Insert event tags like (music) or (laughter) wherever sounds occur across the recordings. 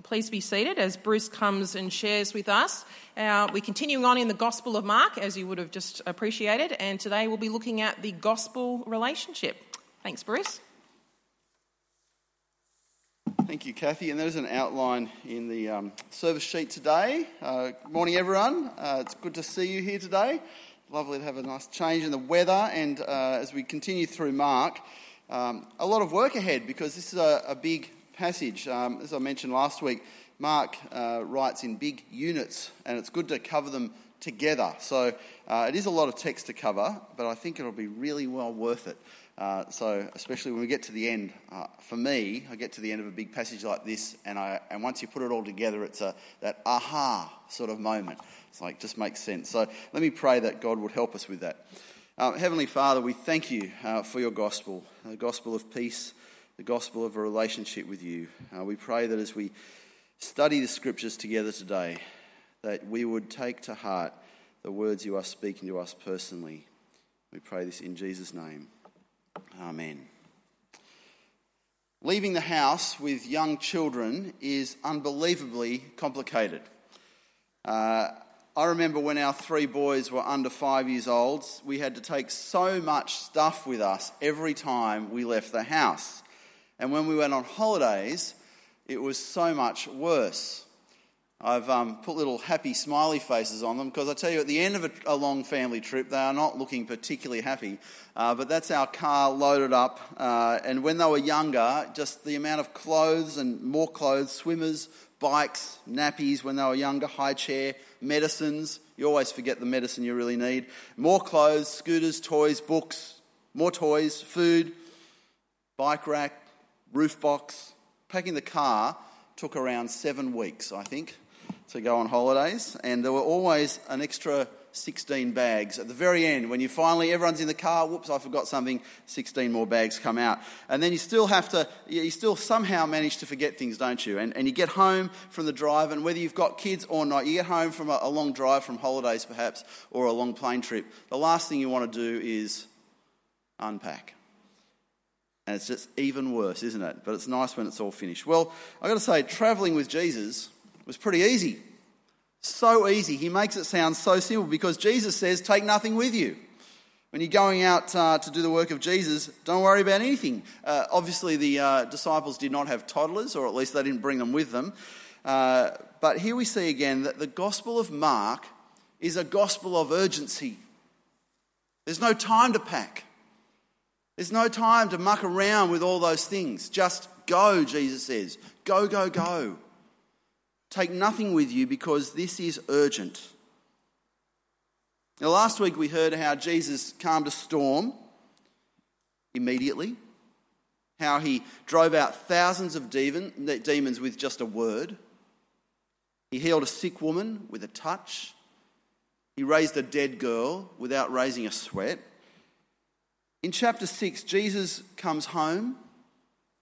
Well, please be seated as Bruce comes and shares with us. Uh, we're continuing on in the Gospel of Mark, as you would have just appreciated, and today we'll be looking at the gospel relationship. Thanks, Bruce. Thank you, Kathy. And there's an outline in the um, service sheet today. Uh, good morning, everyone. Uh, it's good to see you here today. Lovely to have a nice change in the weather. And uh, as we continue through Mark, um, a lot of work ahead because this is a, a big passage. Um, as I mentioned last week, Mark uh, writes in big units, and it's good to cover them together. So uh, it is a lot of text to cover, but I think it'll be really well worth it. Uh, so, especially when we get to the end, uh, for me, I get to the end of a big passage like this, and, I, and once you put it all together, it's a, that aha sort of moment. It's like, just makes sense. So, let me pray that God would help us with that. Uh, Heavenly Father, we thank you uh, for your gospel, the gospel of peace, the gospel of a relationship with you. Uh, we pray that as we study the scriptures together today, that we would take to heart the words you are speaking to us personally. We pray this in Jesus' name. Amen. Leaving the house with young children is unbelievably complicated. Uh, I remember when our three boys were under five years old, we had to take so much stuff with us every time we left the house. And when we went on holidays, it was so much worse. I've um, put little happy smiley faces on them because I tell you, at the end of a, a long family trip, they are not looking particularly happy. Uh, but that's our car loaded up. Uh, and when they were younger, just the amount of clothes and more clothes, swimmers, bikes, nappies when they were younger, high chair, medicines. You always forget the medicine you really need. More clothes, scooters, toys, books, more toys, food, bike rack, roof box. Packing the car took around seven weeks, I think to go on holidays, and there were always an extra 16 bags. At the very end, when you finally, everyone's in the car, whoops, I forgot something, 16 more bags come out. And then you still have to, you still somehow manage to forget things, don't you? And, and you get home from the drive, and whether you've got kids or not, you get home from a, a long drive from holidays perhaps, or a long plane trip, the last thing you want to do is unpack. And it's just even worse, isn't it? But it's nice when it's all finished. Well, I've got to say, travelling with Jesus was pretty easy. So easy. He makes it sound so simple because Jesus says, Take nothing with you. When you're going out uh, to do the work of Jesus, don't worry about anything. Uh, obviously, the uh, disciples did not have toddlers, or at least they didn't bring them with them. Uh, but here we see again that the Gospel of Mark is a gospel of urgency. There's no time to pack, there's no time to muck around with all those things. Just go, Jesus says. Go, go, go. Take nothing with you because this is urgent. Now, last week we heard how Jesus calmed a storm immediately, how he drove out thousands of demons with just a word. He healed a sick woman with a touch. He raised a dead girl without raising a sweat. In chapter 6, Jesus comes home.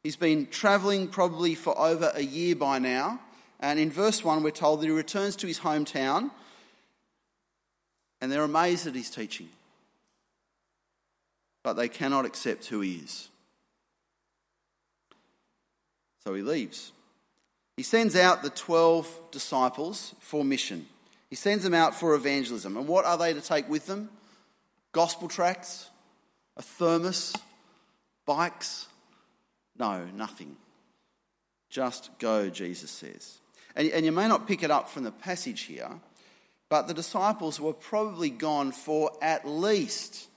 He's been travelling probably for over a year by now. And in verse 1, we're told that he returns to his hometown and they're amazed at his teaching. But they cannot accept who he is. So he leaves. He sends out the 12 disciples for mission. He sends them out for evangelism. And what are they to take with them? Gospel tracts, a thermos, bikes? No, nothing. Just go, Jesus says. And, and you may not pick it up from the passage here, but the disciples were probably gone for at least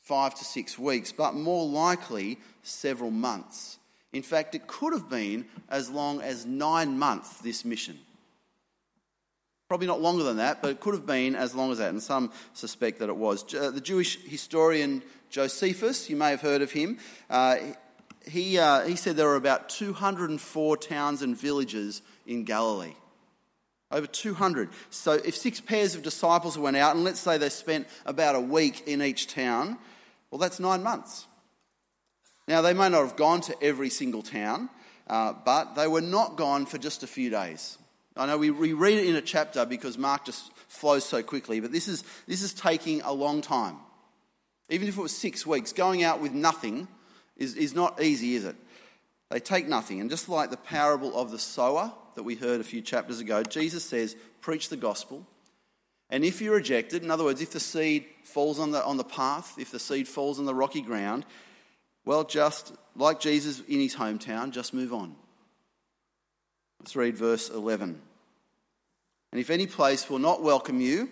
five to six weeks, but more likely several months. In fact, it could have been as long as nine months, this mission. Probably not longer than that, but it could have been as long as that, and some suspect that it was. The Jewish historian Josephus, you may have heard of him, uh, he, uh, he said there were about 204 towns and villages in Galilee. Over 200. So if six pairs of disciples went out, and let's say they spent about a week in each town, well, that's nine months. Now, they may not have gone to every single town, uh, but they were not gone for just a few days. I know we, we read it in a chapter because Mark just flows so quickly, but this is, this is taking a long time. Even if it was six weeks, going out with nothing is, is not easy, is it? They take nothing. And just like the parable of the sower that we heard a few chapters ago, Jesus says, preach the gospel. And if you reject it, in other words, if the seed falls on the, on the path, if the seed falls on the rocky ground, well, just like Jesus in his hometown, just move on. Let's read verse 11. And if any place will not welcome you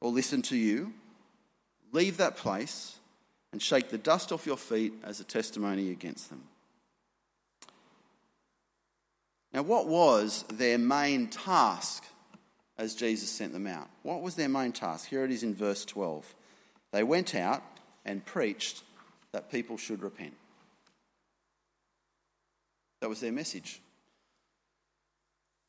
or listen to you, leave that place and shake the dust off your feet as a testimony against them. Now, what was their main task as Jesus sent them out? What was their main task? Here it is in verse 12. They went out and preached that people should repent. That was their message.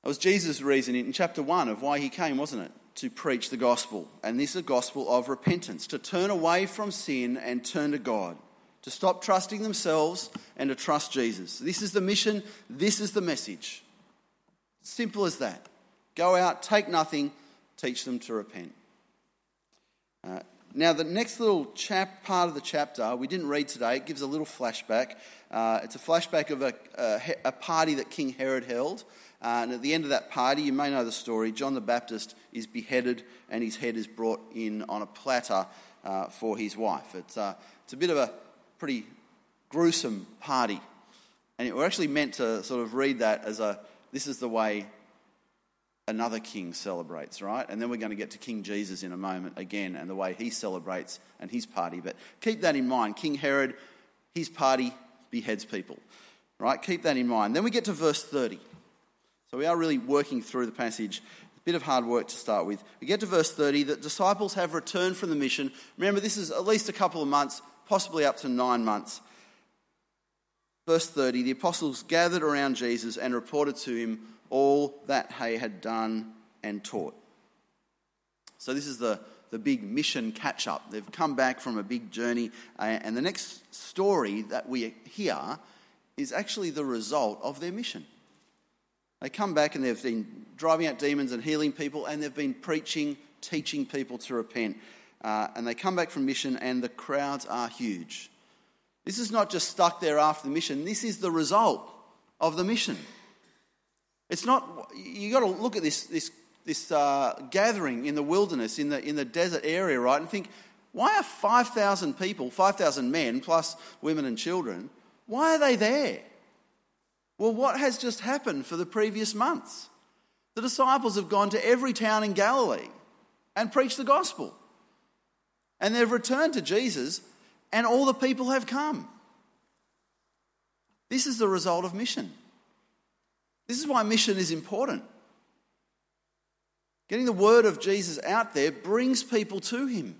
That was Jesus' reasoning in chapter 1 of why he came, wasn't it? To preach the gospel. And this is a gospel of repentance, to turn away from sin and turn to God, to stop trusting themselves and to trust Jesus. This is the mission, this is the message. Simple as that. Go out, take nothing, teach them to repent. Uh, now, the next little chap, part of the chapter we didn't read today, it gives a little flashback. Uh, it's a flashback of a, a, a, party that King Herod held. Uh, and at the end of that party, you may know the story John the Baptist is beheaded and his head is brought in on a platter uh, for his wife. It's, uh, it's a bit of a pretty gruesome party. And we're actually meant to sort of read that as a this is the way another king celebrates, right? And then we're going to get to King Jesus in a moment again and the way he celebrates and his party. But keep that in mind. King Herod, his party beheads people, right? Keep that in mind. Then we get to verse 30. So we are really working through the passage. A bit of hard work to start with. We get to verse 30 that disciples have returned from the mission. Remember, this is at least a couple of months, possibly up to nine months. Verse 30 the apostles gathered around Jesus and reported to him all that he had done and taught. So, this is the, the big mission catch up. They've come back from a big journey, uh, and the next story that we hear is actually the result of their mission. They come back and they've been driving out demons and healing people, and they've been preaching, teaching people to repent. Uh, and they come back from mission, and the crowds are huge. This is not just stuck there after the mission, this is the result of the mission. It's not, you've got to look at this, this, this uh, gathering in the wilderness, in the, in the desert area, right, and think, why are 5,000 people, 5,000 men, plus women and children, why are they there? Well, what has just happened for the previous months? The disciples have gone to every town in Galilee and preached the gospel. And they've returned to Jesus and all the people have come. This is the result of mission. This is why mission is important. Getting the word of Jesus out there brings people to him.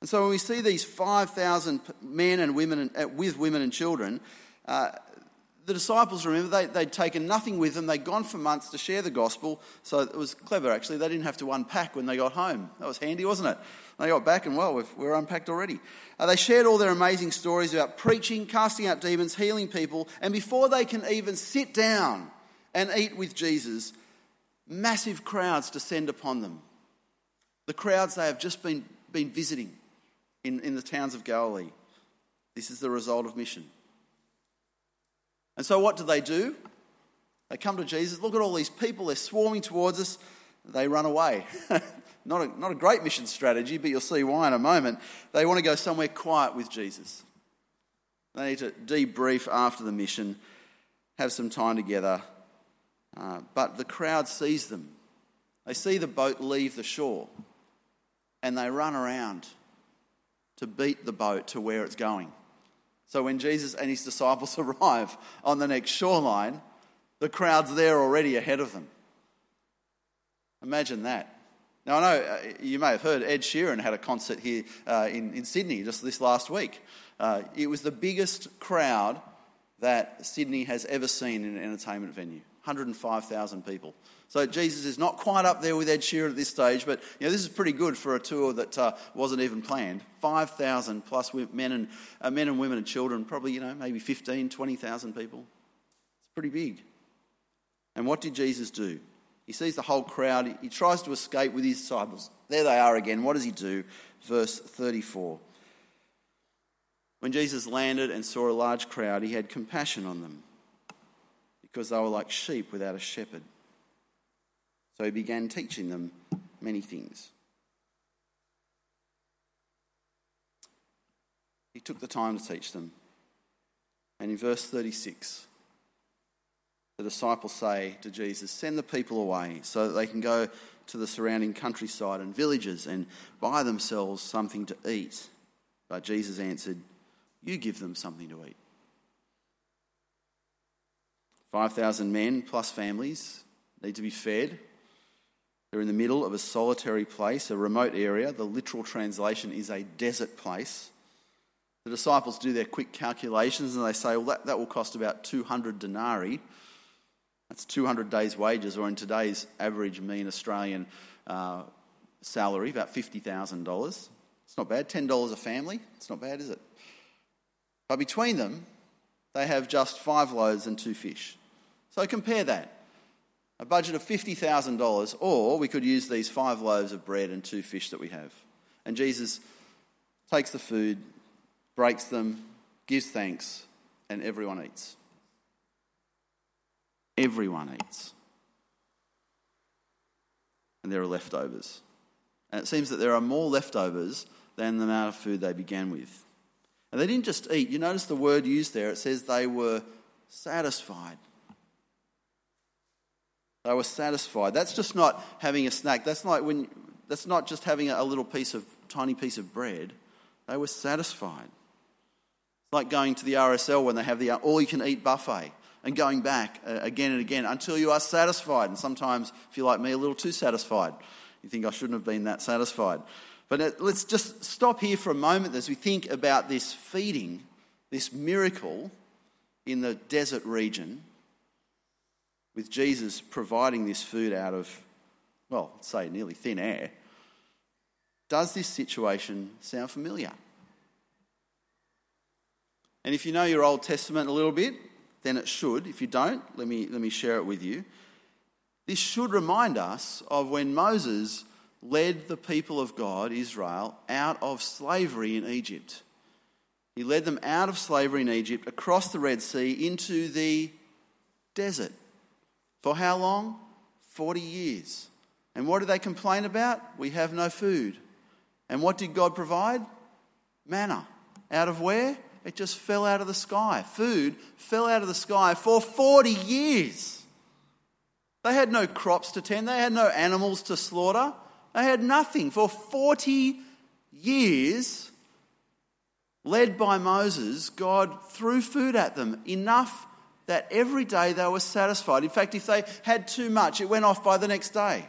And so when we see these 5,000 men and women uh, with women and children, uh, the disciples, remember, they, they'd taken nothing with them. They'd gone for months to share the gospel. So it was clever, actually. They didn't have to unpack when they got home. That was handy, wasn't it? They got back and, well, we're unpacked already. Uh, they shared all their amazing stories about preaching, casting out demons, healing people. And before they can even sit down and eat with Jesus, massive crowds descend upon them. The crowds they have just been, been visiting in, in the towns of Galilee. This is the result of mission. And so, what do they do? They come to Jesus. Look at all these people, they're swarming towards us. They run away. (laughs) not, a, not a great mission strategy, but you'll see why in a moment. They want to go somewhere quiet with Jesus. They need to debrief after the mission, have some time together. Uh, but the crowd sees them. They see the boat leave the shore and they run around to beat the boat to where it's going. So when Jesus and his disciples (laughs) arrive on the next shoreline, the crowd's there already ahead of them. Imagine that. Now, I know uh, you may have heard Ed Sheeran had a concert here uh, in, in Sydney just this last week. Uh, it was the biggest crowd that Sydney has ever seen in an entertainment venue 105,000 people. So Jesus is not quite up there with Ed Sheeran at this stage, but you know, this is pretty good for a tour that uh, wasn't even planned. 5,000 plus men and, uh, men and women and children, probably, you know, maybe 15, 20,000 people. It's pretty big. And what did Jesus do? He sees the whole crowd. He tries to escape with his disciples. There they are again. What does he do? Verse 34. When Jesus landed and saw a large crowd, he had compassion on them because they were like sheep without a shepherd. So he began teaching them many things. He took the time to teach them. And in verse 36, the disciples say to Jesus, Send the people away so that they can go to the surrounding countryside and villages and buy themselves something to eat. But Jesus answered, You give them something to eat. 5,000 men plus families need to be fed. They're in the middle of a solitary place, a remote area. The literal translation is a desert place. The disciples do their quick calculations and they say, well, that, that will cost about 200 denarii. That's 200 days' wages, or in today's average mean Australian uh, salary, about $50,000. It's not bad. $10 a family. It's not bad, is it? But between them, they have just five loaves and two fish. So compare that. A budget of $50,000, or we could use these five loaves of bread and two fish that we have. And Jesus takes the food, breaks them, gives thanks, and everyone eats. Everyone eats. And there are leftovers. And it seems that there are more leftovers than the amount of food they began with. And they didn't just eat. You notice the word used there. It says they were satisfied. They were satisfied. That's just not having a snack. That's like when that's not just having a little piece of tiny piece of bread. They were satisfied. It's like going to the RSL when they have the all you can eat buffet and going back uh, again and again until you are satisfied. And sometimes, if you're like me, a little too satisfied. You think I shouldn't have been that satisfied. But uh, let's just stop here for a moment as we think about this feeding, this miracle in the desert region with Jesus providing this food out of, well, say nearly thin air, does this situation sound familiar? And if you know your Old Testament a little bit, then it should. If you don't, let me, let me share it with you. This should remind us of when Moses led the people of God, Israel, out of slavery in Egypt. He led them out of slavery in Egypt, across the Red Sea, into the desert. For how long? 40 years. And what did they complain about? We have no food. And what did God provide? Manna. Out of where? It just fell out of the sky. Food fell out of the sky for 40 years. They had no crops to tend, they had no animals to slaughter, they had nothing. For 40 years, led by Moses, God threw food at them, enough that every day they were satisfied. In fact, if they had too much, it went off by the next day.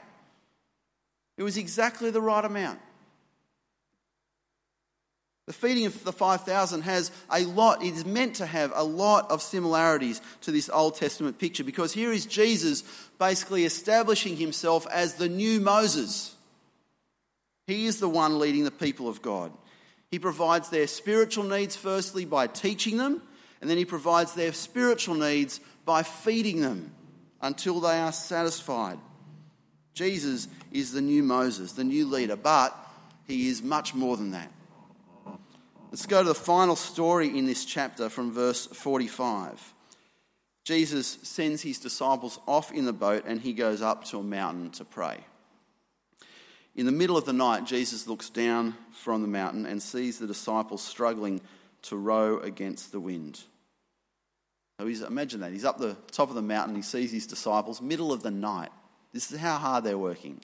It was exactly the right amount. The feeding of the 5,000 has a lot, it is meant to have a lot of similarities to this Old Testament picture because here is Jesus basically establishing himself as the new Moses. He is the one leading the people of God. He provides their spiritual needs firstly by teaching them and then he provides their spiritual needs by feeding them until they are satisfied. Jesus is the new Moses, the new leader, but he is much more than that. Let's go to the final story in this chapter from verse 45. Jesus sends his disciples off in the boat and he goes up to a mountain to pray. In the middle of the night, Jesus looks down from the mountain and sees the disciples struggling to row against the wind. So he's, imagine that. He's up the top of the mountain, he sees his disciples, middle of the night. This is how hard they're working.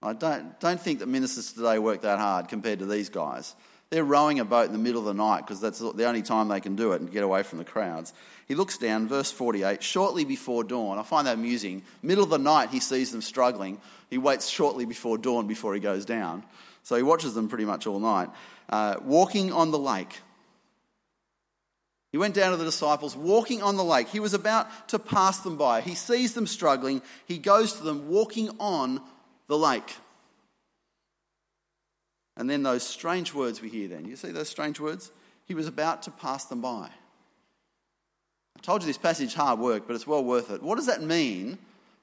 I don't, don't think that ministers today work that hard compared to these guys. They're rowing a boat in the middle of the night because that's the only time they can do it and get away from the crowds. He looks down, verse 48, shortly before dawn. I find that amusing. Middle of the night, he sees them struggling. He waits shortly before dawn before he goes down. So he watches them pretty much all night. Uh, walking on the lake. He went down to the disciples walking on the lake. He was about to pass them by. He sees them struggling. He goes to them walking on the lake. And then those strange words we hear then. You see those strange words? He was about to pass them by. I told you this passage hard work, but it's well worth it. What does that mean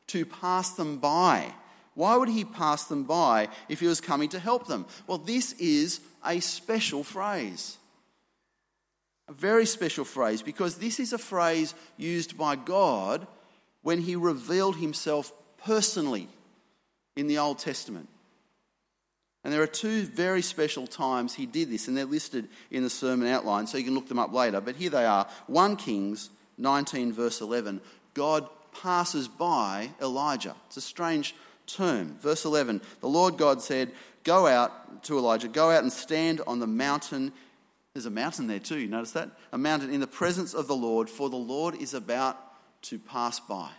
to pass them by? Why would he pass them by if he was coming to help them? Well, this is a special phrase. A very special phrase because this is a phrase used by God when he revealed himself personally in the Old Testament. And there are two very special times he did this, and they're listed in the sermon outline, so you can look them up later. But here they are 1 Kings 19, verse 11. God passes by Elijah. It's a strange term. Verse 11 The Lord God said, Go out to Elijah, go out and stand on the mountain. There's a mountain there too, you notice that? A mountain in the presence of the Lord, for the Lord is about to pass by.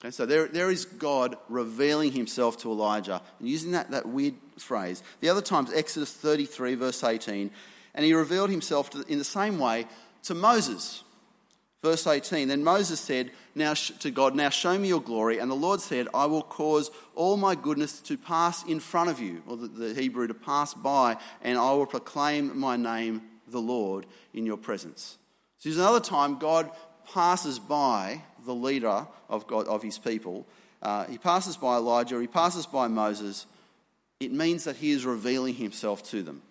Okay, so there, there is God revealing himself to Elijah and using that, that weird phrase. The other times, Exodus 33, verse 18, and he revealed himself to, in the same way to Moses. Verse 18 Then Moses said now to God, Now show me your glory. And the Lord said, I will cause all my goodness to pass in front of you, or the, the Hebrew to pass by, and I will proclaim my name, the Lord, in your presence. So there's another time God passes by the leader of, God, of his people. Uh, he passes by Elijah, he passes by Moses. It means that he is revealing himself to them.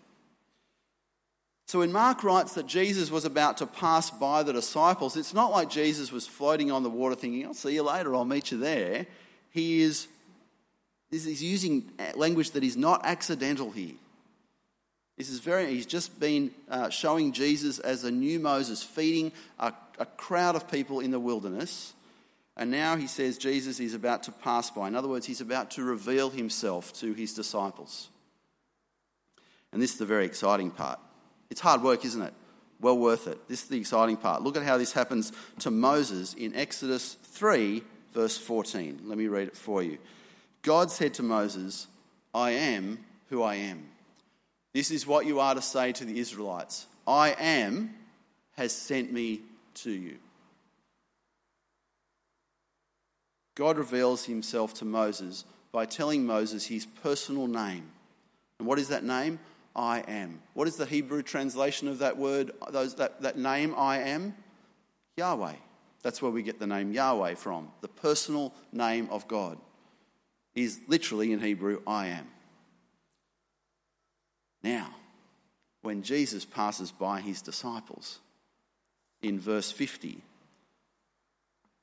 So when Mark writes that Jesus was about to pass by the disciples, it's not like Jesus was floating on the water thinking, I'll see you later, I'll meet you there. He is he's using language that is not accidental here. This is very, he's just been uh, showing Jesus as a new Moses, feeding a, a crowd of people in the wilderness. And now he says Jesus is about to pass by. In other words, he's about to reveal himself to his disciples. And this is the very exciting part. It's hard work, isn't it? Well worth it. This is the exciting part. Look at how this happens to Moses in Exodus 3, verse 14. Let me read it for you. God said to Moses, I am who I am. This is what you are to say to the Israelites I am has sent me to you. God reveals himself to Moses by telling Moses his personal name. And what is that name? I am. What is the Hebrew translation of that word, those, that, that name, I am? Yahweh. That's where we get the name Yahweh from. The personal name of God is literally in Hebrew, I am. Now, when Jesus passes by his disciples in verse 50,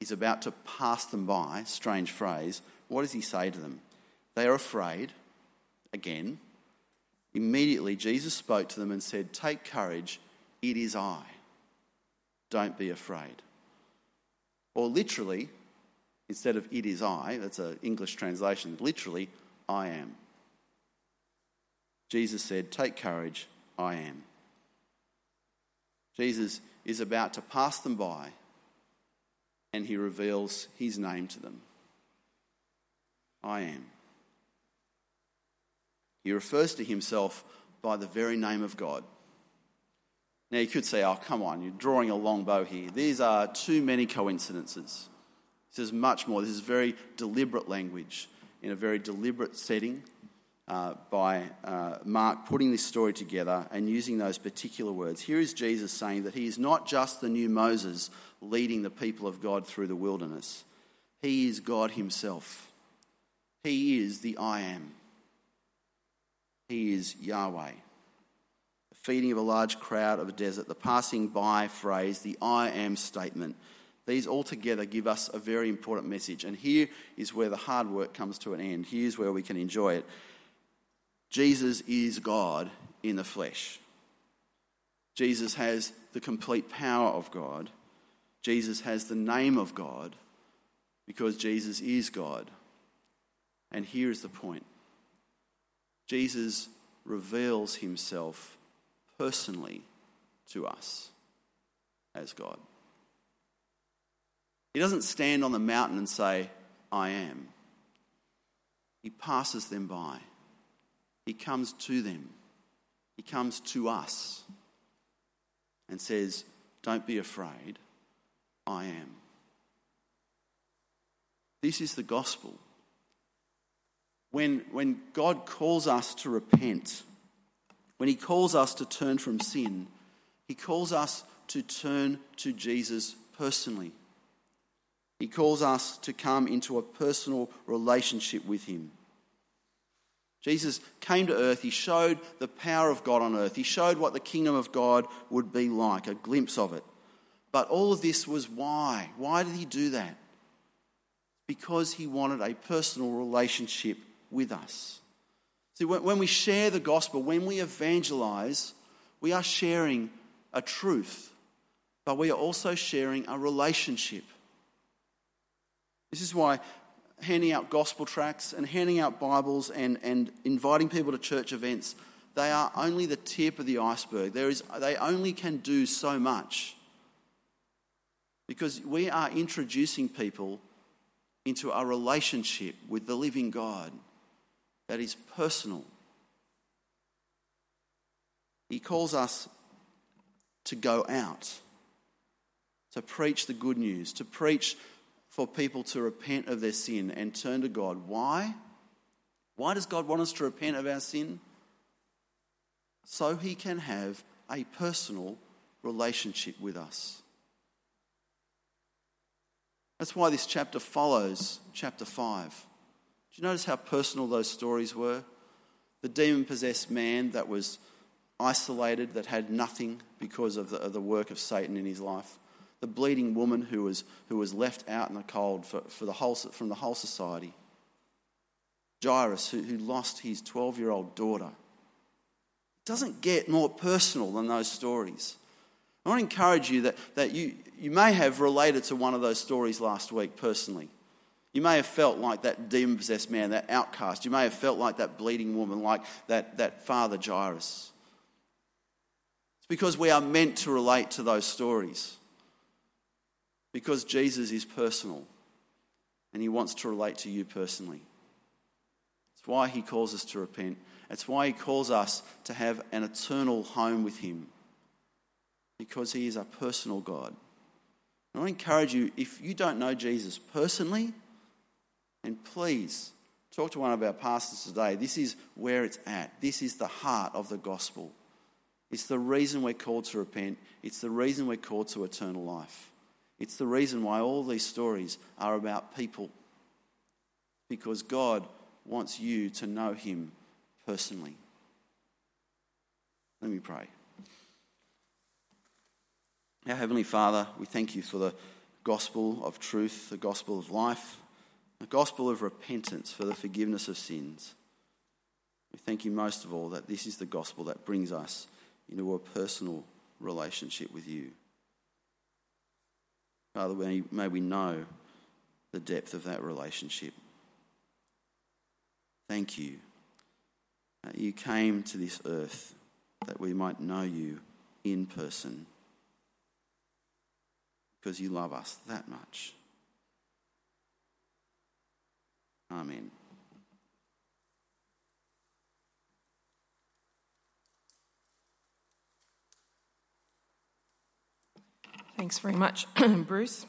he's about to pass them by, strange phrase. What does he say to them? They are afraid, again. Immediately, Jesus spoke to them and said, Take courage, it is I. Don't be afraid. Or literally, instead of it is I, that's an English translation, literally, I am. Jesus said, Take courage, I am. Jesus is about to pass them by and he reveals his name to them I am. He refers to himself by the very name of God. Now, you could say, oh, come on, you're drawing a long bow here. These are too many coincidences. This is much more. This is very deliberate language in a very deliberate setting uh, by uh, Mark putting this story together and using those particular words. Here is Jesus saying that he is not just the new Moses leading the people of God through the wilderness, he is God himself. He is the I am. He is Yahweh. The feeding of a large crowd of a desert, the passing by phrase, the I am statement. These all together give us a very important message. And here is where the hard work comes to an end. Here's where we can enjoy it. Jesus is God in the flesh. Jesus has the complete power of God. Jesus has the name of God because Jesus is God. And here is the point Jesus reveals himself personally to us as God. He doesn't stand on the mountain and say, I am. He passes them by. He comes to them. He comes to us and says, Don't be afraid. I am. This is the gospel. When, when God calls us to repent, when He calls us to turn from sin, He calls us to turn to Jesus personally. He calls us to come into a personal relationship with Him. Jesus came to earth, he showed the power of God on earth, he showed what the kingdom of God would be like, a glimpse of it. But all of this was why? Why did he do that? Because he wanted a personal relationship with us. See, when we share the gospel, when we evangelize, we are sharing a truth, but we are also sharing a relationship. This is why handing out gospel tracts and handing out Bibles and, and inviting people to church events, they are only the tip of the iceberg. There is, they only can do so much. Because we are introducing people into a relationship with the living God that is personal. He calls us to go out, to preach the good news, to preach for people to repent of their sin and turn to God. Why? Why does God want us to repent of our sin? So He can have a personal relationship with us. That's why this chapter follows chapter 5. Do you notice how personal those stories were? The demon possessed man that was isolated, that had nothing because of the, of the work of Satan in his life the bleeding woman who was, who was left out in the cold for, for the whole, from the whole society. Jairus, who, who lost his 12 year old daughter. It doesn't get more personal than those stories. I want to encourage you that, that you, you may have related to one of those stories last week personally. You may have felt like that demon possessed man, that outcast. You may have felt like that bleeding woman, like that, that father Jairus. It's because we are meant to relate to those stories. Because Jesus is personal and he wants to relate to you personally. It's why he calls us to repent. It's why he calls us to have an eternal home with him. Because he is a personal God. I encourage you if you don't know Jesus personally, and please talk to one of our pastors today. This is where it's at. This is the heart of the gospel. It's the reason we're called to repent, it's the reason we're called to eternal life. It's the reason why all these stories are about people. Because God wants you to know Him personally. Let me pray. Our Heavenly Father, we thank you for the gospel of truth, the gospel of life, the gospel of repentance for the forgiveness of sins. We thank you most of all that this is the gospel that brings us into a personal relationship with you. Father, may we know the depth of that relationship. Thank you. that you came to this earth that we might know you in person because you love us that much. Amen. Thanks very much, (clears throat) Bruce.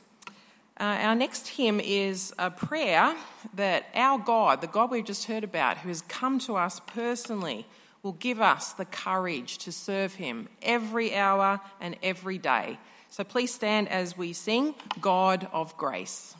Uh, our next hymn is a prayer that our God, the God we've just heard about, who has come to us personally, will give us the courage to serve Him every hour and every day. So please stand as we sing God of Grace.